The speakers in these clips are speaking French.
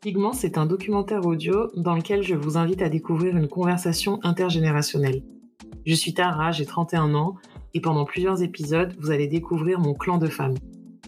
Pigment, c'est un documentaire audio dans lequel je vous invite à découvrir une conversation intergénérationnelle. Je suis Tara, j'ai 31 ans, et pendant plusieurs épisodes, vous allez découvrir mon clan de femmes.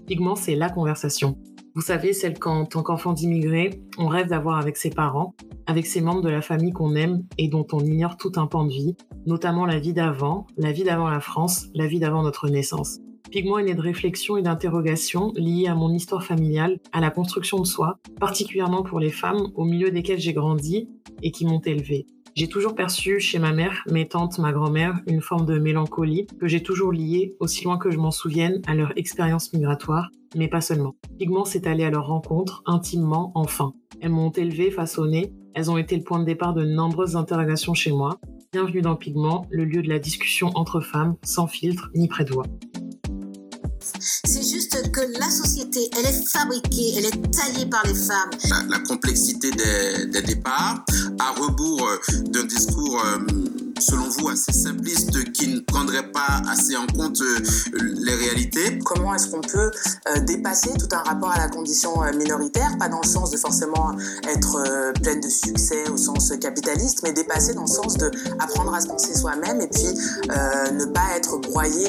Pigment, c'est la conversation. Vous savez, celle qu'en tant qu'enfant d'immigré, on rêve d'avoir avec ses parents, avec ses membres de la famille qu'on aime et dont on ignore tout un pan de vie, notamment la vie d'avant, la vie d'avant la France, la vie d'avant notre naissance. Pigment est né de réflexions et d'interrogations liées à mon histoire familiale, à la construction de soi, particulièrement pour les femmes au milieu desquelles j'ai grandi et qui m'ont élevée. J'ai toujours perçu chez ma mère, mes tantes, ma grand-mère, une forme de mélancolie que j'ai toujours liée, aussi loin que je m'en souvienne, à leur expérience migratoire, mais pas seulement. Pigment s'est allé à leur rencontre, intimement, enfin. Elles m'ont élevée, façonnée, elles ont été le point de départ de nombreuses interrogations chez moi. Bienvenue dans Pigment, le lieu de la discussion entre femmes, sans filtre ni voix. C'est juste que la société, elle est fabriquée, elle est taillée par les femmes. La, complexité des, départs, à rebours euh, d'un discours euh, selon vous, assez simpliste qui ne prendrait pas assez en compte euh, les réalités? Comment est-ce qu'on peut euh, dépasser tout un rapport à la condition euh, minoritaire, pas dans le sens de forcément être pleine de succès au sens capitaliste, mais dépasser dans le sens de apprendre à se penser soi-même et puis ne pas être broyé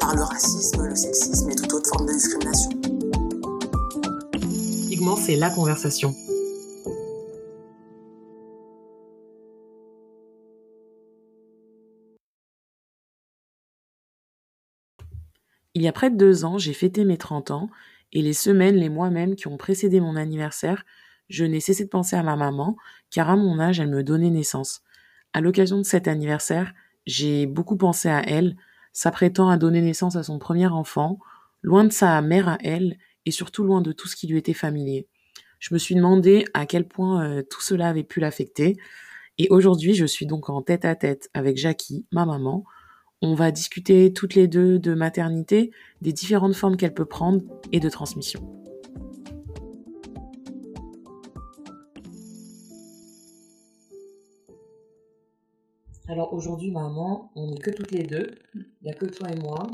par le racisme, le sexisme et toute autre forme de discrimination. Pigment, c'est la conversation. Il y a près de deux ans, j'ai fêté mes 30 ans, et les semaines, les mois même qui ont précédé mon anniversaire, je n'ai cessé de penser à ma maman, car à mon âge, elle me donnait naissance. À l'occasion de cet anniversaire, j'ai beaucoup pensé à elle, s'apprêtant à donner naissance à son premier enfant, loin de sa mère à elle, et surtout loin de tout ce qui lui était familier. Je me suis demandé à quel point euh, tout cela avait pu l'affecter, et aujourd'hui, je suis donc en tête à tête avec Jackie, ma maman, on va discuter toutes les deux de maternité, des différentes formes qu'elle peut prendre et de transmission. Alors aujourd'hui, maman, on n'est que toutes les deux. Il n'y a que toi et moi.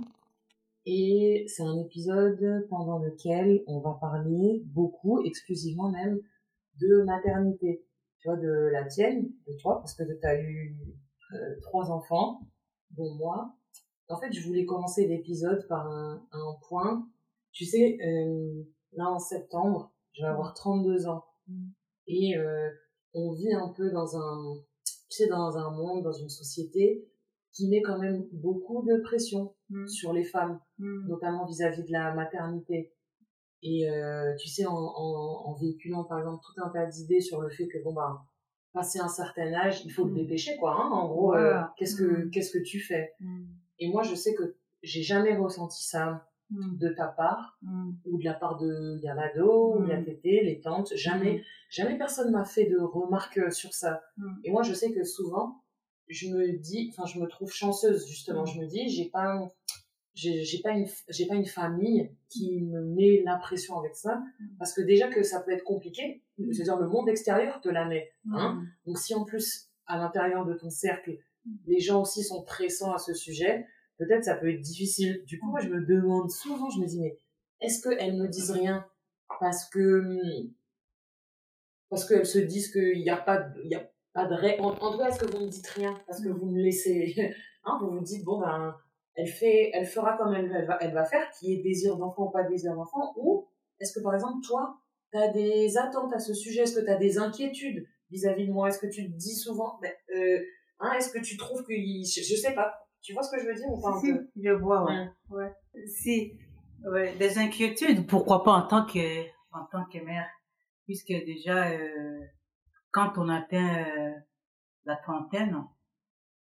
Et c'est un épisode pendant lequel on va parler beaucoup, exclusivement même, de maternité. Tu vois, de la tienne, de toi, parce que tu as eu euh, trois enfants bon moi. En fait, je voulais commencer l'épisode par un, un, point. Tu sais, euh, là en septembre, je vais avoir 32 ans. Mm. Et euh, on vit un peu dans un, tu sais, dans un monde, dans une société qui met quand même beaucoup de pression mm. sur les femmes, mm. notamment vis-à-vis de la maternité. Et euh, tu sais, en, en, en, véhiculant par exemple tout un tas d'idées sur le fait que bon bah passé un certain âge, il faut te mm. dépêcher, quoi. Hein, en gros, euh, qu'est-ce que mm. qu'est-ce que tu fais? Mm. Et moi, je sais que j'ai jamais ressenti ça de ta part ou de la part de Yamado, ou Tété, les tantes. Jamais, jamais personne m'a fait de remarques sur ça. Et moi, je sais que souvent, je me dis, enfin, je me trouve chanceuse justement. Je me dis, j'ai pas j'ai pas une j'ai pas une famille qui me met la pression avec ça. Parce que déjà que ça peut être compliqué cest à dire le monde extérieur te la met hein. Donc si en plus à l'intérieur de ton cercle les gens aussi sont pressants à ce sujet peut-être ça peut être difficile. Du coup moi je me demande souvent je me dis mais est-ce qu'elles ne disent rien? Parce que parce qu'elles se disent qu'il n'y a pas il y a pas de ré... en, tout cas est-ce que vous ne dites rien? Parce que vous me laissez hein, vous vous dites bon ben elle fait, elle fera comme elle, va, elle va faire, qui est désir d'enfant ou pas désir d'enfant, ou est-ce que par exemple toi, tu as des attentes à ce sujet, est-ce que tu as des inquiétudes vis-à-vis de moi, est-ce que tu te dis souvent, ben, euh, hein, est-ce que tu trouves que, je, je, sais pas, tu vois ce que je veux dire ou pas Si, je vois, ouais. ouais. Si, ouais, des inquiétudes, pourquoi pas en tant que, en tant que mère, puisque déjà, euh, quand on atteint euh, la trentaine,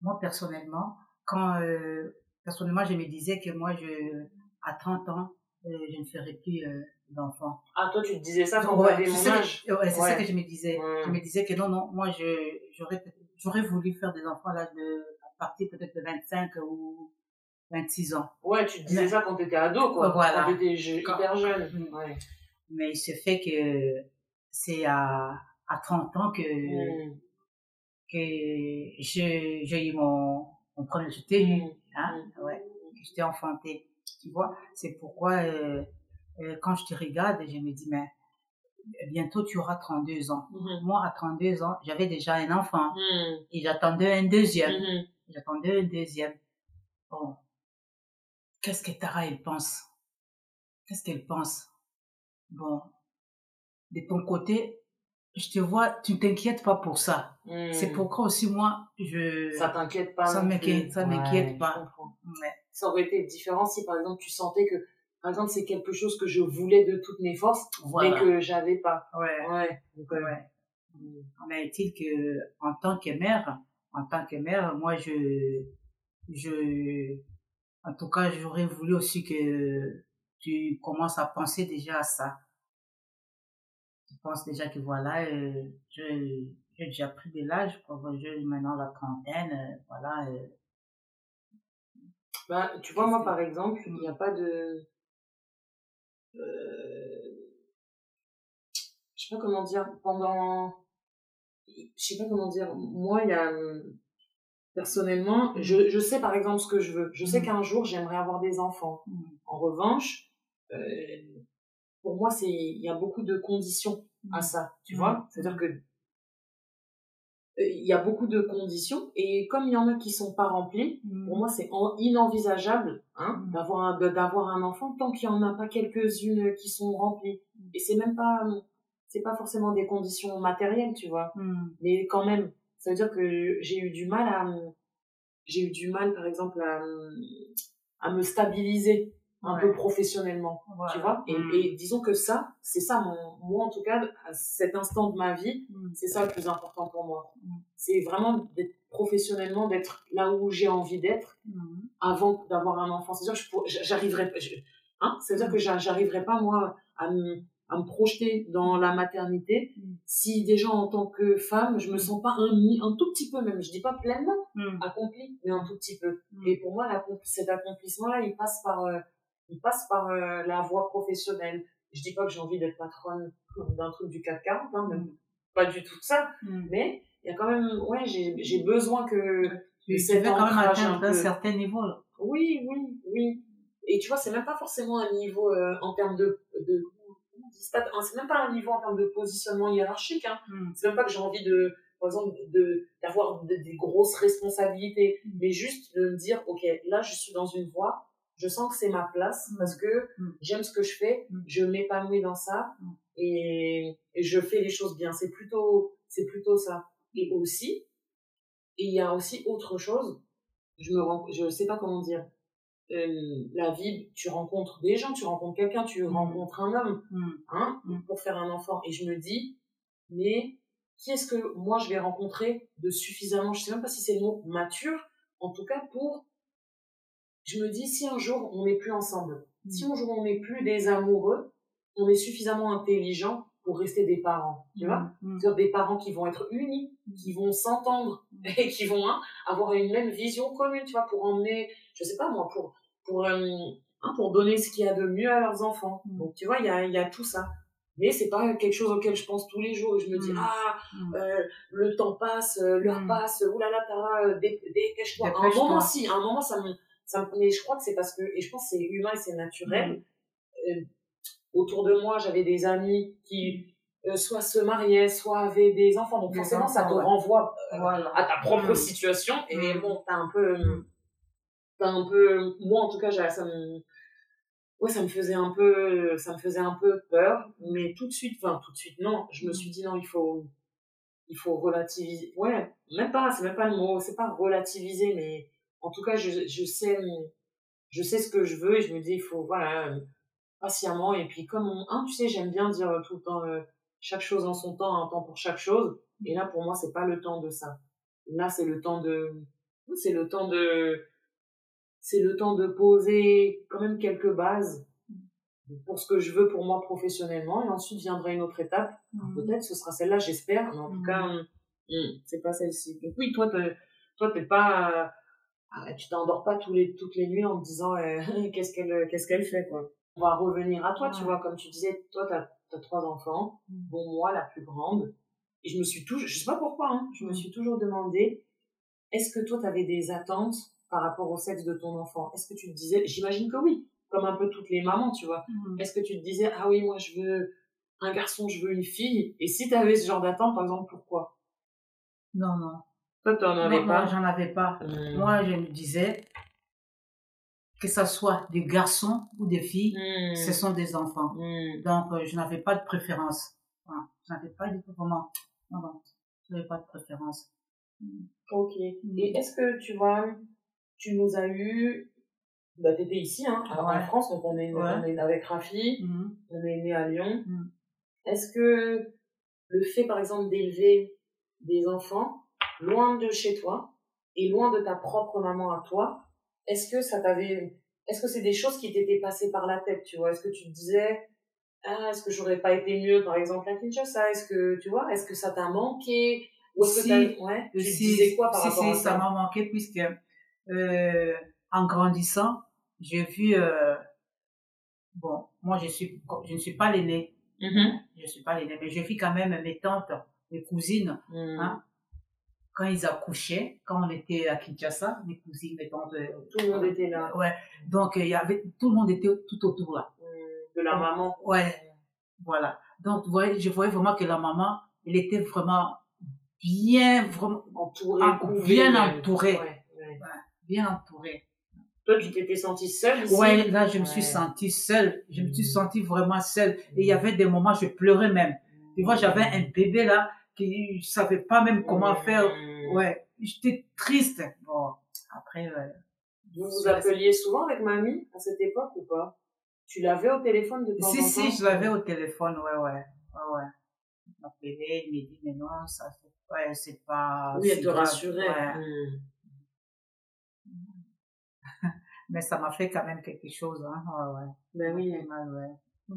moi personnellement, quand euh, personnellement, je me disais que moi, je, à 30 ans, euh, je ne ferais plus euh, d'enfants. Ah, toi, tu te disais ça quand ouais, mon âge? Ouais, c'est ça que je me disais. Je me disais que non, non, moi, je, j'aurais, j'aurais voulu faire des enfants à l'âge de, à partir peut-être de 25 ou 26 ans. Ouais, tu te disais ça quand tu étais ado, quoi. Voilà. Quand tu étais hyper jeune. Mm. Ouais. Mais il se fait que c'est à, à 30 ans que, mm. que j'ai eu mon, mon premier jeté. Mm. Hein, ouais, j'étais enfantée. Tu vois, c'est pourquoi euh, euh, quand je te regarde, je me dis, mais bientôt tu auras 32 ans. Mhm. Moi, à 32 ans, j'avais déjà un enfant Mhm. et j'attendais un deuxième. Mhm. J'attendais un deuxième. Bon. Qu'est-ce que Tara, elle pense? Qu'est-ce qu'elle pense? Bon. De ton côté, je te vois, tu ne t'inquiètes pas pour ça. Mhm. C'est pourquoi aussi moi, je... Ça t'inquiète pas. Ça m'inquiète- ça m'inquiète pas. Ouais. Ça aurait été différent si, par exemple, tu sentais que, par exemple, c'est quelque chose que je voulais de toutes mes forces, Voilà. mais que j'avais pas. Ouais. Ouais. Donc, euh, Ouais. En est-il que, en tant que mère, en tant que mère, moi, je, je, en tout cas, j'aurais voulu aussi que tu commences à penser déjà à ça. Tu penses déjà que voilà, euh, je, j'ai déjà pris de l'âge. J'ai maintenant la trentaine, euh, voilà. euh, Bah, tu vois, moi, par exemple, il n'y a pas de... Euh... Je sais pas comment dire, pendant... Je sais pas comment dire, moi, il y a... Personnellement, je, je sais par exemple ce que je veux. Je sais Mm. qu'un jour, j'aimerais avoir des enfants. Mm. En revanche, euh, pour moi, c'est il y a beaucoup de conditions à ça, tu Mm. vois? C'est-à-dire que euh, il y a beaucoup de conditions et comme il y en a qui sont pas remplies, pour moi, c'est en- inenvisageable hein, Mm. d'avoir un, d'avoir un enfant tant qu'il y en a pas quelques-unes qui sont remplies. Et c'est même pas, c'est pas forcément des conditions matérielles, tu vois. Mais quand même, ça veut dire que j'ai eu du mal à, j'ai eu du mal, par exemple, à, à me stabiliser un Ouais. peu professionnellement, Voilà. tu vois. Et, Mm. et disons que ça, c'est ça, mon, moi en tout cas, à cet instant de ma vie, Mm. c'est ça le plus important pour moi. Mm. C'est vraiment d'être professionnellement, d'être là où j'ai envie d'être Mm. avant d'avoir un enfant. C'est-à-dire que j'arriverais pas, je- hein, c'est-à-dire que j'a- j'arriverais pas moi à me, à me projeter dans la maternité Mm. si déjà en tant que femme, je me sens pas un, un tout petit peu même, je dis pas pleinement Mm. accomplie, mais un tout petit peu. Mm. Et pour moi, cet accomplissement-là, il passe par, euh, il passe par euh, la voie professionnelle. Je dis pas que j'ai envie d'être patronne d'un truc du 440, hein, même pas du tout ça, Mm. mais il y a quand même, ouais, j'ai besoin que cet veux quand même atteindre un certain niveau, là. Oui, oui, oui. Et tu vois, c'est même pas forcément un niveau euh, en termes de, de c'est c'est même pas un niveau en termes de positionnement hiérarchique. Hein. Mm. C'est même pas que j'ai envie de, par exemple, de d'avoir de- des grosses responsabilités, Mm. mais juste de me dire, ok, là, je suis dans une voie, je sens que c'est ma place Mm. parce que Mm. j'aime ce que je fais, Mm. je m'épanouis dans ça et, et je fais les choses bien. C'est plutôt, c'est plutôt ça. Et aussi, il y a aussi autre chose. Je me rends, je sais pas comment dire. Euh, la vie, tu rencontres des gens, tu rencontres quelqu'un, tu rencontres un homme, Mm. hein, pour faire un enfant. Et je me dis, mais qui est-ce que moi je vais rencontrer de suffisamment, je sais même pas si c'est le mot mature, en tout cas pour, je me dis, si un jour on n'est plus ensemble, Mm. si un jour on n'est plus des amoureux, on est suffisamment intelligent pour rester des parents, tu vois? Mm. c'est-à-dire des parents qui vont être unis, qui vont s'entendre et qui vont hein, avoir une même vision commune, tu vois, pour emmener, je sais pas moi, pour pour euh, hein, pour donner ce qu'il y a de mieux à leurs enfants. Mm. Donc tu vois, il y a il y a tout ça. Mais c'est pas quelque chose auquel je pense tous les jours. Je me dis Mm. ah Mm. euh, le temps passe, euh, l'heure Mm. passe, oulala dé- dépêche-toi. À un moment si, à un moment ça me ça mais je crois que c'est parce que et je pense que c'est humain et c'est naturel. Mm. Euh, autour de moi, j'avais des amis qui euh, soit se mariaient, soit avaient des enfants. Donc forcément, ça te ouais. renvoie euh, Voilà. à ta propre Mm. situation. Et Mm. bon, t'as un peu, t'as un peu, moi en tout cas, ça me, ouais, ça me faisait un peu, ça me faisait un peu peur. Mais tout de suite, enfin tout de suite, non. Je me suis dit non, il faut, il faut relativiser. Ouais, même pas, c'est même pas le mot, c'est pas relativiser, mais en tout cas, je, je sais, je sais ce que je veux et je me dis, il faut, voilà, euh, patiemment. Et puis, comme, on- hein, tu sais, j'aime bien dire tout le temps, euh, chaque chose en son temps, un temps pour chaque chose. Et là, pour moi, c'est pas le temps de ça. Là, c'est le temps de, c'est le temps de, c'est le temps de poser quand même quelques bases pour ce que je veux pour moi professionnellement. Et ensuite viendra une autre étape. Mm. Peut-être ce sera celle-là, j'espère. Mais en tout Mhm. cas, c'est pas celle-ci. Donc oui, toi, t'es- toi, t'es pas, ah, tu t'endors pas tous les, toutes les nuits en te disant euh, qu'est-ce qu'elle, qu'est-ce qu'elle fait quoi. On va revenir à toi, tu vois, comme tu disais, toi, t'as, t'as trois enfants. Bon, moi, la plus grande. Et je me suis toujours, je sais pas pourquoi, hein, je me Mhm. suis toujours demandé, est-ce que toi, t'avais des attentes par rapport au sexe de ton enfant? Est-ce que tu te disais, j'imagine que oui, comme un peu toutes les mamans, tu vois. Mm. Est-ce que tu te disais, ah oui, moi je veux, un garçon, je veux une fille? Et si tu avais ce genre d'attente, par exemple, pourquoi? Non, non. Toi, tu n'en avais Non, pas Moi, j'en avais pas. Hmm. Moi, je me disais que ce soit des garçons ou des filles, Hmm. ce sont des enfants. Hmm. Donc, euh, je n'avais pas de préférence. Voilà. Je n'avais pas du tout vraiment. Non, non. Je n'avais pas de préférence. Ok. Et est-ce que tu vois, tu nous as eu, bah t'étais ici, hein, en Ouais. France, donc on est, Ouais. on est avec Rafi, on est né à Lyon. Est-ce que le fait, par exemple, d'élever des enfants loin de chez toi et loin de ta propre maman à toi, est-ce que ça t'avait, est-ce que c'est des choses qui t'étaient passées par la tête, tu vois? Est-ce que tu te disais, ah, est-ce que j'aurais pas été mieux, par exemple, à Kinshasa? Est-ce que, tu vois, est-ce que ça t'a manqué? Ou est-ce que Si. t'as, ouais, tu Si, disais quoi par si, rapport à ça ça? m'a manqué puisque euh, en grandissant, j'ai vu euh, bon, moi je suis je ne suis pas l'aînée, Mhm. je suis pas l'aînée, mais j'ai vu quand même mes tantes, mes cousines, Mm. hein, quand ils accouchaient, quand on était à Kinshasa, mes cousines, mes tantes, euh, Tout le monde était là. ouais, donc euh, il y avait tout le monde était tout autour là, De la maman. ouais, voilà. Donc vous voyez, je voyais vraiment que la maman, elle était vraiment bien, vraiment Entourée, bien entourée. Ouais, ouais. bien entourée. Toi, tu t'étais sentie seule ici Ouais, là, je me suis Ouais. sentie seule. Je me suis Mm. sentie vraiment seule. Et il y avait des moments, je pleurais même. Tu vois, j'avais un bébé là, qui je savais pas même comment faire. Mm. Ouais, j'étais triste. Bon, après, ouais. Vous vous appeliez souvent avec mamie à cette époque ou pas? Tu l'avais au téléphone de temps Si, en si, temps? je l'avais au téléphone, ouais, ouais. Ouais, ouais. Il m'appelait, il me dit, mais non, ça fait, ouais, c'est pas. Oui, elle si te rassurait. Ouais. Mm. Mais ça m'a fait quand même quelque chose, hein. Ouais, ouais. Ben oui. Mal, ouais.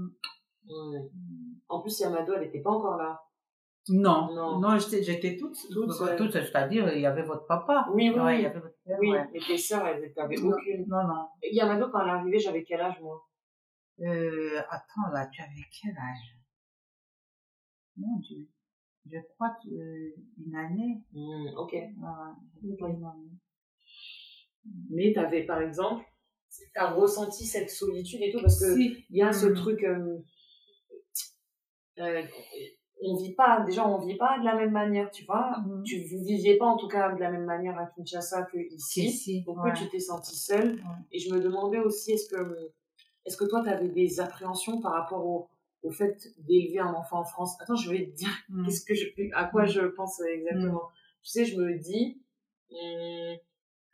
Ouais. En plus, Yamado, elle n'était pas encore là. Non, Non. non, j'étais, j'étais toute, Toute toute, seule. toute, c'est-à-dire, il y avait votre papa. Oui, oui, Ouais, il y avait votre père, Oui, ouais. mais tes sœurs, elles n'avaient aucune. Non, non. Et Yamado, quand elle est arrivée, j'avais quel âge, moi? Euh, attends, là, tu avais quel âge? Mon Dieu. Je crois que, euh, une année. Mm, Ok. Ouais, une année. Mais tu avais, par exemple, tu as ressenti cette solitude et tout, parce que Si. il y a ce Mm. truc euh, euh, on vit pas déjà on vit pas de la même manière tu vois Mm. tu vous viviez pas en tout cas de la même manière à Kinshasa que ici si. donc ouais. tu t'es sentie seule Ouais. et je me demandais aussi est-ce que est-ce que toi tu avais des appréhensions par rapport au au fait d'élever un enfant en France? Attends je vais te dire Mm. qu'est-ce que je à quoi Mm. je pense exactement tu sais je me dis hum,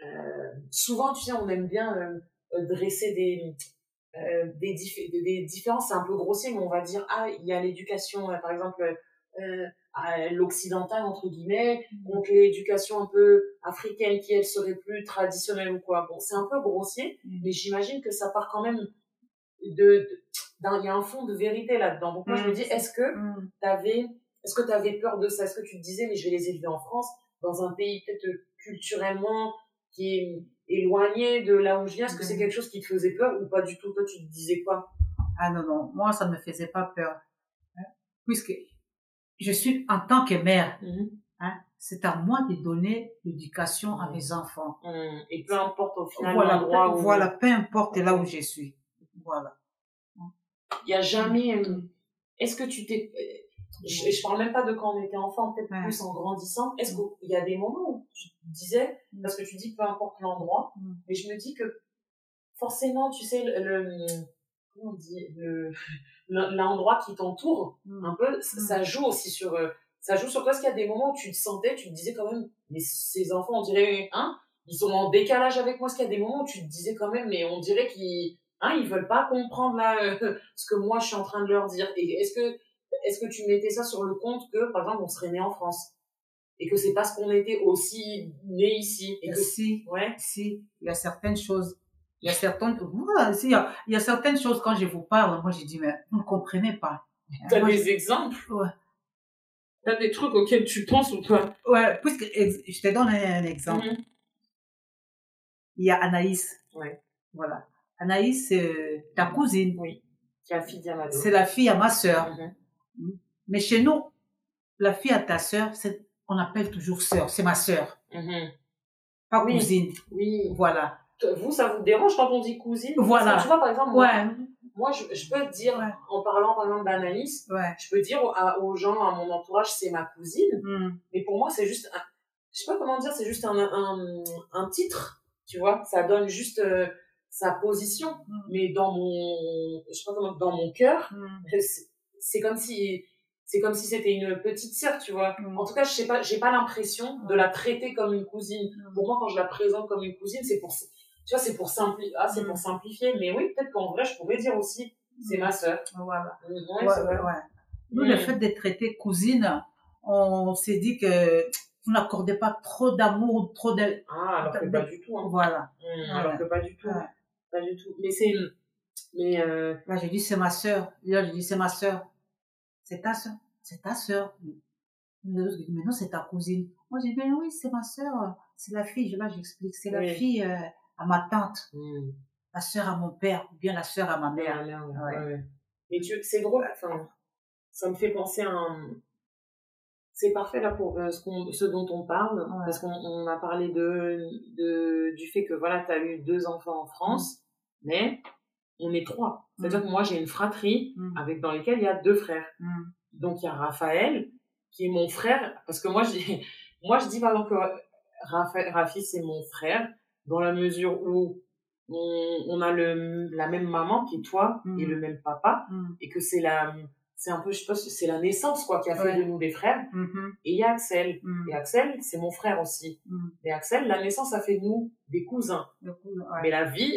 euh, souvent tu sais on aime bien euh, euh, dresser des euh, des, dif- des- des différences c'est un peu grossier mais on va dire ah il y a l'éducation euh, par exemple euh, à l'occidental entre guillemets donc l'éducation un peu africaine qui elle serait plus traditionnelle ou quoi. Bon c'est un peu grossier Mm. mais j'imagine que ça part quand même de il y a un fond de vérité là-dedans. Donc moi je me dis est-ce que Mm. t'avais est-ce que tu avais peur de ça? Est-ce que tu te disais mais je vais les élever en France dans un pays peut-être culturellement qui est éloigné de là où je viens Est-ce que c'est Mhm. quelque chose qui te faisait peur ou pas du tout? Toi tu te disais quoi? Ah non, non, moi, ça ne me faisait pas peur. Hein, Puisque je suis, en tant que mère, hein, c'est à moi de donner l'éducation à mes enfants. Hum, Et peu importe au final Voilà, l'endroit peu, où voilà, peu importe là où je suis. Voilà. il y a jamais euh, est-ce que tu t'es je, je parle même pas de quand on était enfant peut-être Ouais. plus en grandissant. Est-ce qu'il y a des moments où tu te disais parce que tu dis peu importe l'endroit Mm. mais je me dis que forcément tu sais le, le- comment on dit le le- l'endroit qui t'entoure Mm. un peu ça, joue aussi sur euh, ça joue sur toi. Parce qu'il y a des moments où tu te sentais tu te disais quand même mais ces enfants on dirait hein ils sont en décalage avec moi. Parce qu'il y a des moments où tu te disais quand même mais on dirait qu'ils hein ils veulent pas comprendre là euh, ce que moi je suis en train de leur dire? Et est-ce que est-ce que tu mettais ça sur le compte que par exemple on serait né en France? Et que c'est parce qu'on était aussi né ici et que Si, ouais si, il y a certaines choses. Il y a certaines, voilà, si, il y a, il y a certaines choses quand je vous parle, moi je dis, mais vous ne comprenez pas. t'as Moi, des exemples? Ouais. t'as des trucs auxquels tu penses ou pas? Ouais, puisque je te donne un, un exemple. Mhm. Il y a Anaïs. Ouais. Voilà. Anaïs, c'est ta cousine. qui a fille d'Amado C'est la fille à ma sœur. Mhm. Mais chez nous, la fille à ta sœur, on appelle toujours sœur. C'est ma sœur. Mhm. Pas Oui. cousine. oui Voilà. vous ça vous dérange quand on dit cousine? Voilà. Parce que tu vois par exemple moi, Ouais. moi, je, je peux te dire, en parlant par exemple Ouais. je peux dire aux, à- aux gens, à mon entourage, c'est ma cousine. Mm. Mais pour moi, c'est juste, un, je sais pas comment dire, c'est juste un, un, un titre, tu vois. Ça donne juste euh, sa position. Mm. Mais dans mon, je sais pas comment, dans mon cœur, Mm. c'est- c'est comme si, c'est comme si c'était une petite sœur, tu vois. Mm. En tout cas, je sais pas, j'ai pas l'impression de la traiter comme une cousine. Mm. Pour moi, quand je la présente comme une cousine, c'est pour, tu vois, c'est pour simplifier, ah, c'est Mm. pour simplifier. Mais oui, peut-être qu'en vrai, je pourrais dire aussi, c'est ma sœur. Voilà. Ouais, Ouais, ouais. Nous, le fait d'être traité cousine, on s'est dit que vous n'accordez pas trop d'amour, trop de... Ah, alors que pas du tout. Hein. Voilà. Alors que pas du tout. Pas du tout. Mais c'est, mais euh, Là, j'ai dit, c'est ma sœur. Là, j'ai dit, c'est ma sœur. C'est ta sœur. C'est ta sœur. Mais non, c'est ta cousine. Moi, j'ai dit, ben oui, c'est ma sœur. C'est la fille. Je- Là, j'explique. C'est la fille euh, à ma tante. mm, La sœur à mon père. Ou bien la sœur à ma mère. merde, merde, Ouais. ouais, ouais. Mais tu, c'est drôle. Enfin, ça me fait penser à un. C'est parfait là pour euh, ce, qu'on, ce dont on parle, Ouais. parce qu'on on a parlé de, de, du fait que voilà, tu as eu deux enfants en France, mais on est trois. C'est-à-dire Mm. que moi, j'ai une fratrie Mm. avec dans lesquelles il y a deux frères. Mm. Donc il y a Raphaël, qui est mon frère, parce que moi je dis, moi, je dis que Rapha- Rafi, c'est mon frère, dans la mesure où on, on a le, la même maman qui est toi et le même papa, Mm. et que c'est la, c'est un peu, je sais pas, c'est la naissance quoi qui a fait Ouais. de nous des frères. Mhm. Et il y a Axel. Et Axel, c'est mon frère aussi. Et Axel, la naissance a fait de nous des cousins. Ouais. Mais la vie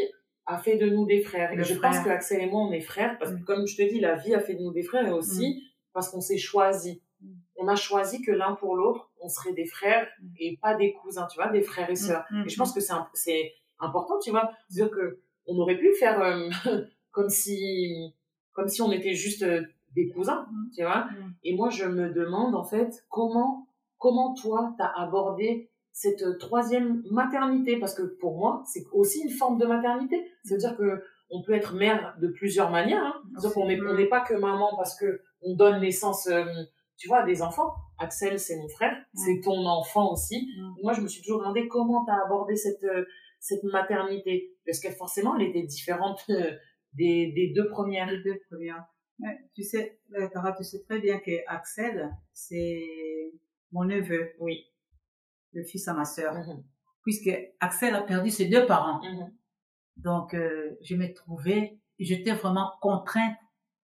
a fait de nous des frères. Le et je frère. pense que Axel et moi, on est frères, parce que Mm. comme je te dis, la vie a fait de nous des frères, et aussi parce qu'on s'est choisi. Mm. On a choisi que l'un pour l'autre, on serait des frères Mm. et pas des cousins, tu vois, des frères et sœurs. Mm. Et je pense que c'est important, tu vois, dire que on aurait pu faire euh, comme si comme si on était juste euh, des cousins, Mm. tu vois. Mm. Et moi, je me demande en fait comment comment toi t'as abordé cette euh, troisième maternité parce que pour moi c'est aussi une forme de maternité. C'est-à-dire que on peut être mère de plusieurs manières. Hein. C'est-à-dire qu'on n'est on n'est pas que maman parce que on donne naissance, euh, tu vois, à des enfants. Axel, c'est mon frère, c'est ton enfant aussi. Moi, je me suis toujours demandé comment t'as abordé cette euh, cette maternité parce que forcément, elle était différente euh, des, des deux premières. Les deux premières. Mais tu sais, Cara, tu sais très bien que Axel, c'est mon neveu, Oui. Le fils à ma sœur. Mhm. Puisque Axel a perdu ses deux parents. Mhm. Donc, euh, je me trouvais, j'étais vraiment contrainte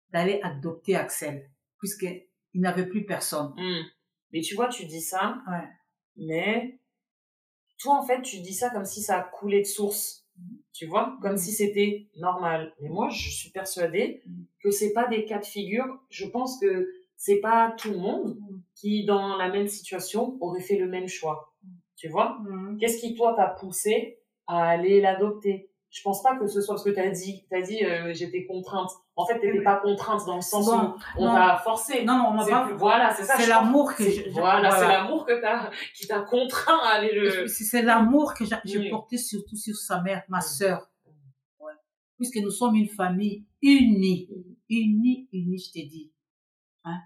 d'aller adopter Axel. Puisqu'il n'avait plus personne. Mm. Mais tu vois, tu dis ça, Ouais. mais toi, en fait, tu dis ça comme si ça a coulé de source. Tu vois, comme Mm. si c'était normal. Mais moi, je suis persuadée que c'est pas des cas de figure. Je pense que c'est pas tout le monde Mm. qui, dans la même situation, aurait fait le même choix. Tu vois Mhm. Qu'est-ce qui, toi, t'a poussé à aller l'adopter? Je pense pas que ce soit parce que t'as dit, t'as dit, euh, j'étais contrainte. En fait, t'étais Oui. pas contrainte dans le sens Bon, où on t'a forcé. Non, non, on m'a pas. voilà, c'est ça. C'est l'amour que je. Voilà, c'est l'amour que t'as, qui t'a contraint à aller le. C'est c'est l'amour que j'ai Oui. porté surtout sur sa mère, ma sœur. Ouais. Puisque nous sommes une famille unie. Unie, unie, je t'ai dit. Hein?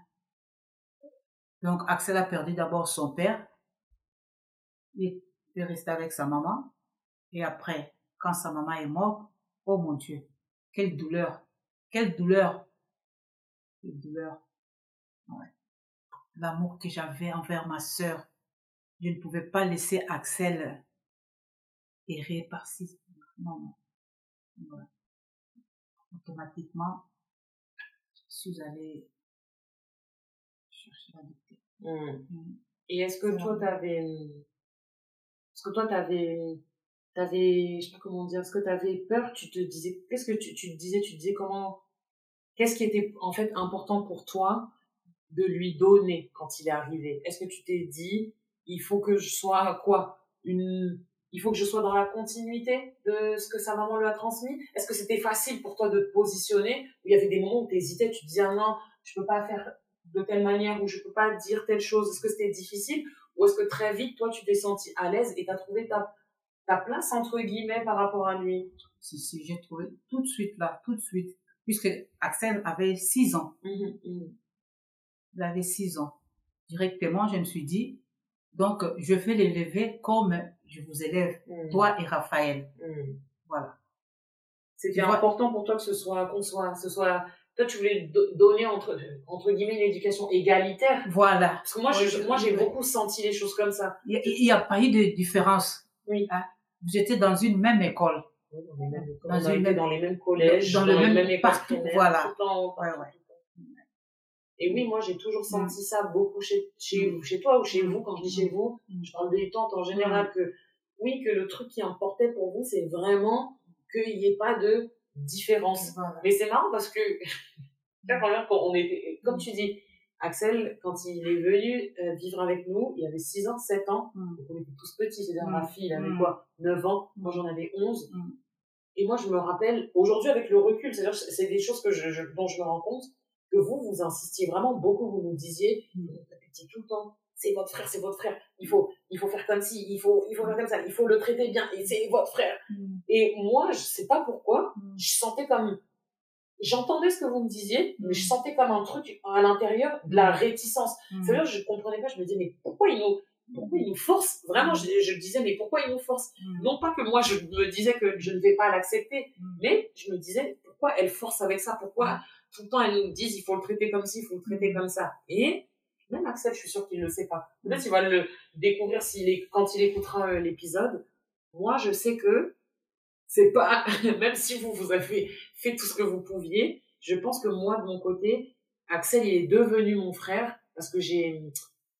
Donc, Axel a perdu d'abord son père. Il est resté avec sa maman. Et après, quand sa maman est morte, oh mon Dieu, quelle douleur. Quelle douleur. Quelle douleur. Ouais. L'amour que j'avais envers ma sœur. Je ne pouvais pas laisser Axel errer par-ci. Non, non. Voilà. Automatiquement, je suis allée chercher la docteur. Mm. Et est-ce que toi, que toi, t'avais, t'avais, je sais pas comment dire, est-ce que t'avais peur, tu te disais, qu'est-ce que tu, tu te disais, tu disais comment, qu'est-ce qui était, en fait, important pour toi de lui donner quand il est arrivé? Est-ce que tu t'es dit, il faut que je sois, quoi, une, il faut que je sois dans la continuité de ce que sa maman lui a transmis? Est-ce que c'était facile pour toi de te positionner? Il y avait des moments où t'hésitais, tu te disais, ah non, je peux pas faire de telle manière ou je peux pas dire telle chose Est-ce que c'était difficile ou est-ce que très vite toi tu t'es senti à l'aise et t'as trouvé ta ta place entre guillemets par rapport à lui? Si, si, j'ai trouvé tout de suite là, tout de suite. Puisque Axel avait six ans. Mhm, mhm. Il avait six ans. Directement, je me suis dit, donc, je vais l'élever comme je vous élève, Mhm, toi et Raphaël. Voilà. C'était Tu important pour toi que ce soit, qu'on soit, ce soit, toi, tu voulais do- donner entre, entre guillemets l'éducation égalitaire. Voilà. Parce que moi, Oui, je, moi, j'ai oui. beaucoup senti les choses comme ça. Il n'y a, pas eu de différence. Oui. Hein? Vous étiez dans une même école. Dans les mêmes, Dans une été même- dans les mêmes collèges, dans dans, le les même- mêmes écoles partout, voilà. temps, Ouais, ouais. Et oui, moi, j'ai toujours senti ça beaucoup chez, chez, Mm. chez toi ou chez vous. Quand je dis chez vous, Mm. je parle des tantes en général que, oui, que le truc qui importait pour vous, c'est vraiment qu'il n'y ait pas de différence. Voilà. Mais c'est marrant parce que, la première fois, on était, comme tu dis, Axel, quand il est venu euh, vivre avec nous, il avait 6 ans, 7 ans, Mm. donc on était tous petits, c'est-à-dire Mm. ma fille, elle avait Mm. quoi 9 ans, Mm. moi j'en avais 11. Mm. Et moi je me rappelle, aujourd'hui avec le recul, c'est-à-dire c'est des choses que je, je- dont je me rends compte, que vous, vous insistiez vraiment beaucoup, vous nous disiez, Mm. répétiez tout le temps, c'est votre frère, c'est votre frère, il faut, il faut faire comme ci, il faut, il faut faire comme ça, il faut le traiter bien, et c'est votre frère. Mm. Et moi, je sais pas pourquoi, Mm. je sentais comme j'entendais ce que vous me disiez mais je Mm. sentais comme un truc à l'intérieur de la réticence. C'est-à-dire je comprenais pas je me disais mais pourquoi ils nous pourquoi ils nous forcent? Vraiment je, je disais mais pourquoi ils nous forcent? Non pas que moi je me disais que je ne vais pas l'accepter mais je me disais pourquoi elles forcent avec ça? Pourquoi tout le temps elles nous disent il faut le traiter comme ci il faut le traiter comme ça? Et même Axel je suis sûre qu'il ne le sait pas. Peut-être il va le découvrir s'il est, quand il écoutera euh, l'épisode. Moi je sais que c'est pas même si vous vous avez fait tout ce que vous pouviez je pense que moi de mon côté Axel il est devenu mon frère parce que j'ai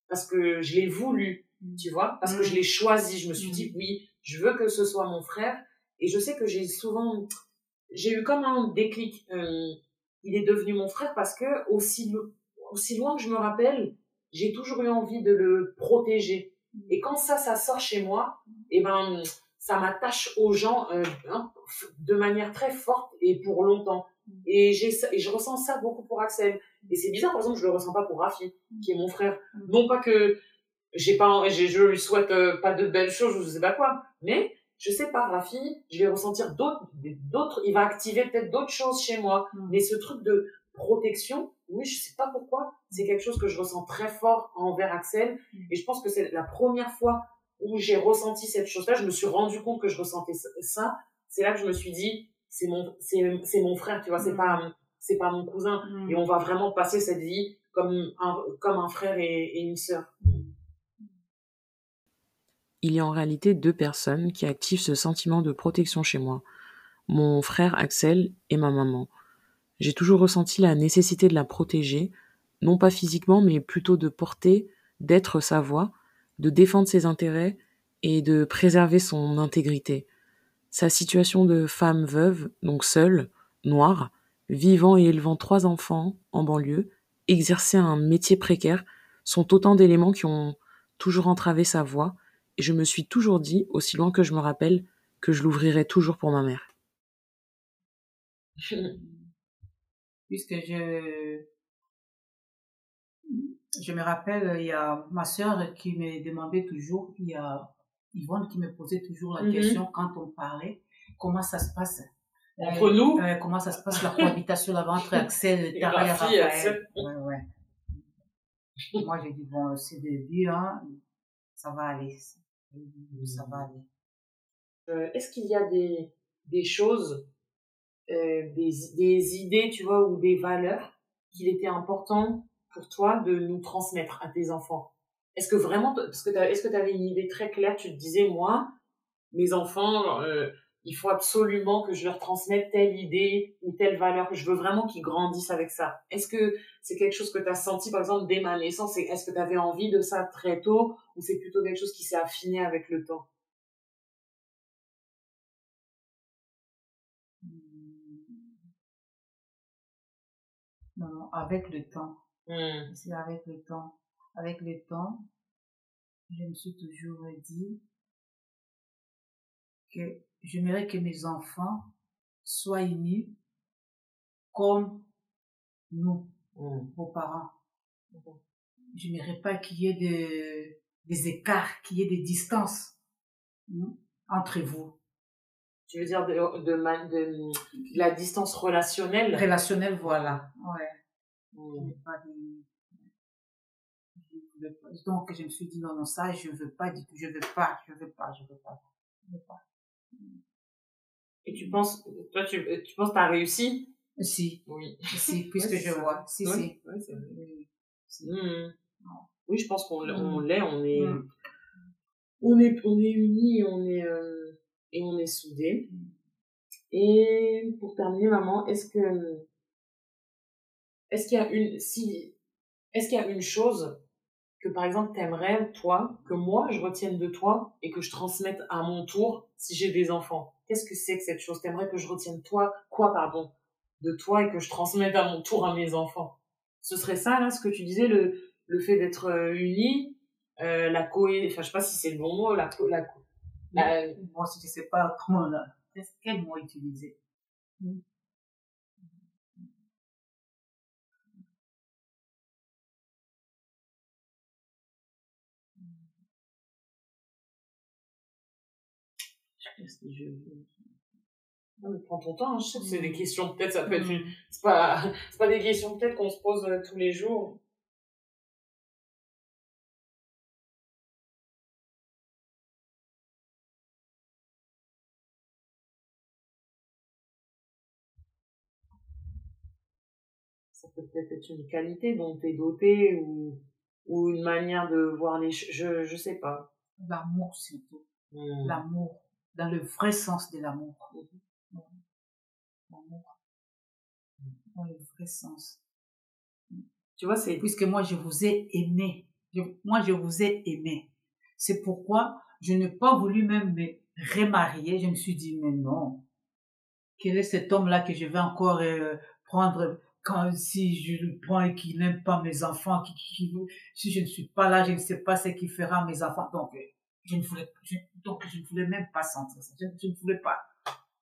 parce que je l'ai voulu tu vois parce que je l'ai choisi. Je me suis dit oui je veux que ce soit mon frère. Et je sais que j'ai souvent j'ai eu comme un déclic euh, il est devenu mon frère parce que aussi aussi loin que je me rappelle j'ai toujours eu envie de le protéger. Et quand ça ça sort chez moi et ben ça m'attache aux gens euh, hein, de manière très forte et pour longtemps. Et j'ai ça- et je ressens ça beaucoup pour Axel. Et c'est bizarre par exemple je le ressens pas pour Rafi qui est mon frère. Non pas que j'ai pas je lui souhaite euh, pas de belles choses je sais pas quoi mais je sais pas Rafi je vais ressentir d'autres d'autres il va activer peut-être d'autres choses chez moi. Mm. mais ce truc de protection oui je sais pas pourquoi c'est quelque chose que je ressens très fort envers Axel Mm. et je pense que c'est la première fois où j'ai ressenti cette chose là je me suis rendu compte que je ressentais ça- c'est là que je me suis dit c'est mon c'est c'est mon frère tu vois c'est Mm. pas c'est pas mon cousin Mm. et on va vraiment passer cette vie comme un comme un frère et, et une sœur Il y a en réalité deux personnes qui activent ce sentiment de protection chez moi. Mon frère Axel et ma maman. J'ai toujours ressenti la nécessité de la protéger, non pas physiquement, mais plutôt de porter, d'être sa voix, de défendre ses intérêts et de préserver son intégrité. Sa situation de femme veuve, donc seule, noire, vivant et élevant trois enfants en banlieue, exercer un métier précaire, sont autant d'éléments qui ont toujours entravé sa voix, et je me suis toujours dit, aussi loin que je me rappelle, que je l'ouvrirais toujours pour ma mère. puisque je je me rappelle il y a ma sœur qui me demandait toujours il y a Yvonne qui me posait toujours la Mhm. question quand on parlait comment ça se passe? Entre Euh, nous? Euh, comment ça se passe la cohabitation là-bas entre Axel Tara et Raphaël? Ouais, ouais. moi j'ai dit bon c'est le début hein. Ça va aller. Ça va aller. Euh, est-ce qu'il y a des des choses euh, des des idées tu vois ou des valeurs qu'il était important pour toi de nous transmettre à tes enfants. Est-ce que vraiment parce que est-ce que tu avais une idée très claire tu te disais moi mes enfants euh, il faut absolument que je leur transmette telle idée ou telle valeur. Je veux vraiment qu'ils grandissent avec ça. Est-ce que c'est quelque chose que tu as senti par exemple dès ma naissance est-ce que tu avais envie de ça très tôt ou c'est plutôt quelque chose qui s'est affiné avec le temps? Non, non, avec le temps Hmm. c'est avec le temps. Avec le temps, je me suis toujours dit que j'aimerais que mes enfants soient unis comme nous, Hmm. vos parents. Je n'aimerais pas qu'il y ait de, des écarts, qu'il y ait des distances entre vous. Tu veux dire de, de, ma- de, de la distance relationnelle? Relationnel, voilà. Ouais. Pas. Donc, je me suis dit, non, non, ça, je veux pas, du tout. je veux pas, je veux pas, je veux pas. Je veux pas. Et tu penses, toi, tu, tu penses que t'as réussi? Si, Oui. si, puisque c'est je ça. vois. Si, Ouais, si. Oui. Mhm. Oui, je pense qu'on on l'est, on est, Mm. on est, on est unis, on est, euh, et on est soudés. Et pour terminer, maman, est-ce que, est-ce qu'il y a une, si, est-ce qu'il y a une chose que par exemple t'aimerais, toi, que moi je retienne de toi et que je transmette à mon tour si j'ai des enfants? Qu'est-ce que c'est que cette chose? T'aimerais que je retienne toi, quoi, pardon, de toi et que je transmette à mon tour à mes enfants? Ce serait ça, là, ce que tu disais, le, le fait d'être euh, unis, euh, la cohé, enfin je sais pas si c'est le bon mot, la, co- la, co- la- Moi aussi, je sais pas comment là. Quel mot utiliser Qu'est-ce que je- Non, mais prends ton temps, hein, je sais que c'est des Mm. questions, peut-être ça peut être une... Mm. C'est pas, c'est pas des questions peut-être qu'on se pose euh, tous les jours. Peut-être être une qualité dont tu es doté ou, ou une manière de voir les choses, je, je sais pas. L'amour surtout. Mm. L'amour. Dans le vrai sens de l'amour. Ouais. L'amour. Dans le vrai sens. Tu vois, c'est... Puisque moi, je vous ai aimé. Je- moi, je vous ai aimé. C'est pourquoi je n'ai pas voulu même me remarier. Je me suis dit, mais non. Quel est cet homme-là que je vais encore euh, prendre quand si je le prends et qu'il n'aime pas mes enfants, qui, qui, si je ne suis pas là, je ne sais pas ce qu'il fera à mes enfants. Donc, euh, je ne voulais, je- donc je ne voulais même pas sentir ça. Je, je ne voulais pas.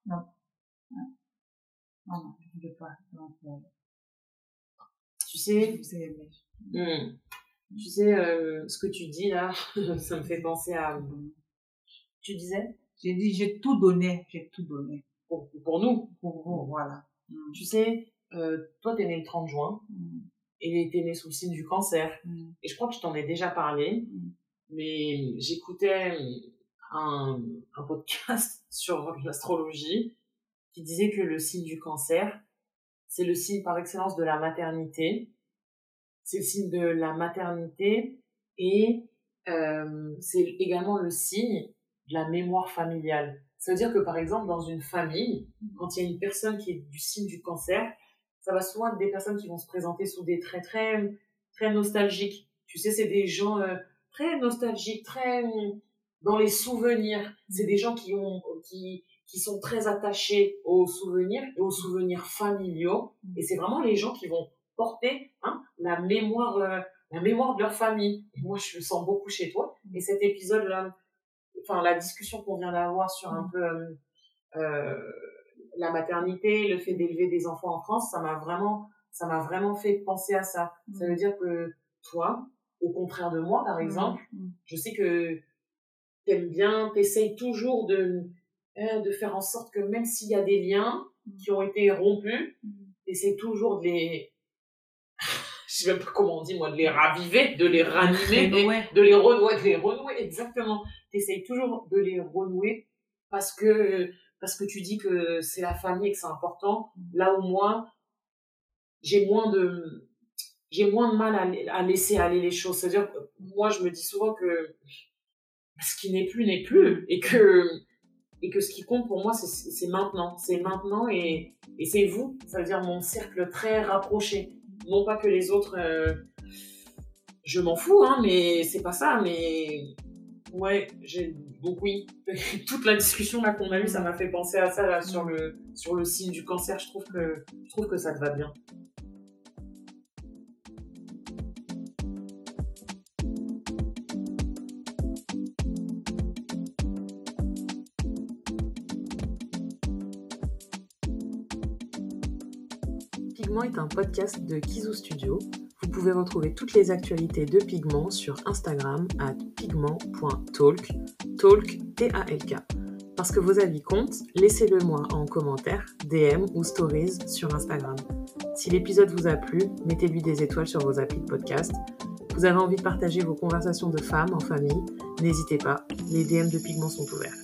Non. Non, non, je ne voulais pas. Donc, euh, Tu sais. Hmm. Tu sais, euh, ce que tu dis là, ça me fait penser à. Tu disais? J'ai dit, j'ai tout donné, j'ai tout donné pour, pour nous. pour vous, voilà. Mm. Tu sais, euh, toi, t'es né le 30 juin Mm. et t'es né sous le signe du cancer. Mm. Et je crois que je t'en ai déjà parlé, Mm. mais j'écoutais un, un podcast sur l'astrologie qui disait que le signe du cancer, c'est le signe par excellence de la maternité. C'est le signe de la maternité et euh, c'est également le signe de la mémoire familiale. Ça veut dire que par exemple dans une famille, quand il y a une personne qui est du signe du cancer, ça va souvent être des personnes qui vont se présenter sous des traits très très nostalgiques. Tu sais, c'est des gens euh, très nostalgiques, très euh, dans les souvenirs. C'est des gens qui ont qui qui sont très attachés aux souvenirs et aux souvenirs familiaux. Et c'est vraiment les gens qui vont porter hein, la mémoire euh, la mémoire de leur famille. Moi, je le sens beaucoup chez toi. Et cet épisode-là, enfin la discussion qu'on vient d'avoir sur un peu euh, euh, la maternité, le fait d'élever des enfants en France, ça m'a vraiment, ça m'a vraiment fait penser à ça. Ça veut dire que toi, au contraire de moi, par exemple, Mm. je sais que t'aimes bien, t'essayes toujours de, euh, de faire en sorte que même s'il y a des liens qui ont été rompus, Mm. t'essayes toujours de les, je sais même pas comment on dit moi, de les raviver, de les ranimer, de les renouer, de les renouer, exactement. T'essayes toujours de les renouer parce que, parce que tu dis que c'est la famille et que c'est important. Là où moi, j'ai moins de, j'ai moins de mal à, à laisser aller les choses. C'est-à-dire, que moi, je me dis souvent que ce qui n'est plus n'est plus et que, et que ce qui compte pour moi, c'est, c'est maintenant. C'est maintenant et, et c'est vous. Ça veut dire mon cercle très rapproché. Non pas que les autres, euh, je m'en fous, hein, mais c'est pas ça, mais ouais, j'ai, donc oui, toute la discussion là qu'on a eue, ça m'a fait penser à ça là, sur le, sur le signe du cancer. Je trouve que, je trouve que ça te va bien. Pigment est un podcast de Kizu Studio. Pouvez retrouver toutes les actualités de Pigment sur Instagram at pigment.talk, talk T-A-L-K. Parce que vos avis comptent, laissez-le moi en commentaire, DM ou stories sur Instagram. Si l'épisode vous a plu, mettez-lui des étoiles sur vos applis de podcast. Vous avez envie de partager vos conversations de femmes en famille, n'hésitez pas, les DM de Pigment sont ouverts.